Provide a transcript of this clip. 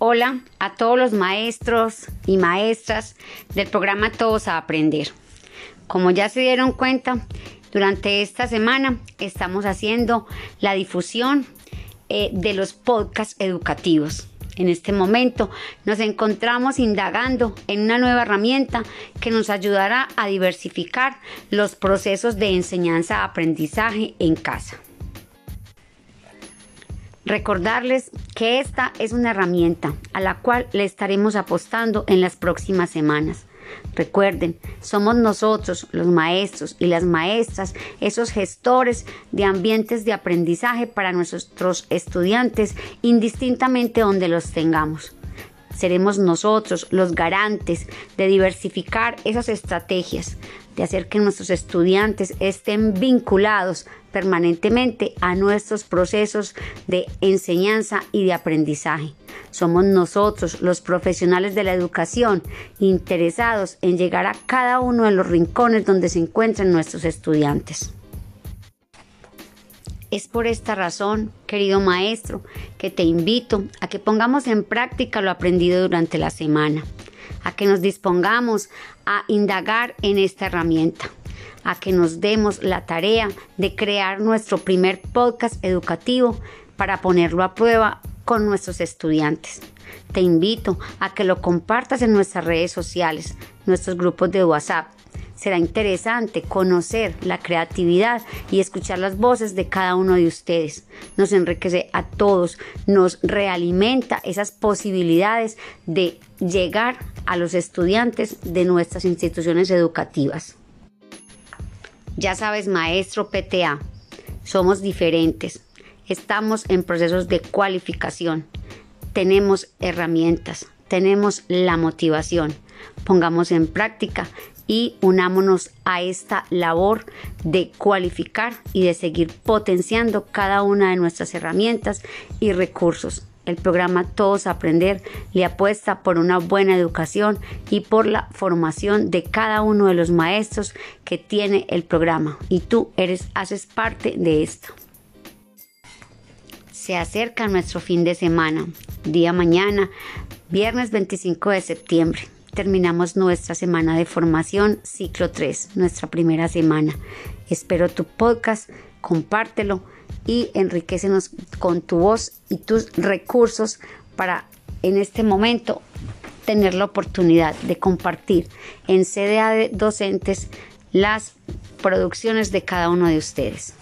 Hola a todos los maestros y maestras del programa Todos a Aprender. Como ya se dieron cuenta, durante esta semana estamos haciendo la difusión eh, de los podcasts educativos. En este momento nos encontramos indagando en una nueva herramienta que nos ayudará a diversificar los procesos de enseñanza-aprendizaje en casa. Recordarles que esta es una herramienta a la cual le estaremos apostando en las próximas semanas. Recuerden, somos nosotros, los maestros y las maestras, esos gestores de ambientes de aprendizaje para nuestros estudiantes, indistintamente donde los tengamos. Seremos nosotros los garantes de diversificar esas estrategias, de hacer que nuestros estudiantes estén vinculados permanentemente a nuestros procesos de enseñanza y de aprendizaje. Somos nosotros, los profesionales de la educación, interesados en llegar a cada uno de los rincones donde se encuentran nuestros estudiantes. Es por esta razón, querido maestro, que te invito a que pongamos en práctica lo aprendido durante la semana a que nos dispongamos a indagar en esta herramienta, a que nos demos la tarea de crear nuestro primer podcast educativo para ponerlo a prueba con nuestros estudiantes. Te invito a que lo compartas en nuestras redes sociales, nuestros grupos de WhatsApp, Será interesante conocer la creatividad y escuchar las voces de cada uno de ustedes. Nos enriquece a todos, nos realimenta esas posibilidades de llegar a los estudiantes de nuestras instituciones educativas. Ya sabes, maestro PTA, somos diferentes. Estamos en procesos de cualificación. Tenemos herramientas, tenemos la motivación. Pongamos en práctica y unámonos a esta labor de cualificar y de seguir potenciando cada una de nuestras herramientas y recursos. El programa Todos Aprender le apuesta por una buena educación y por la formación de cada uno de los maestros que tiene el programa y tú eres haces parte de esto. Se acerca nuestro fin de semana, día mañana, viernes 25 de septiembre terminamos nuestra semana de formación, ciclo 3, nuestra primera semana. Espero tu podcast, compártelo y enriquecenos con tu voz y tus recursos para en este momento tener la oportunidad de compartir en CDA de docentes las producciones de cada uno de ustedes.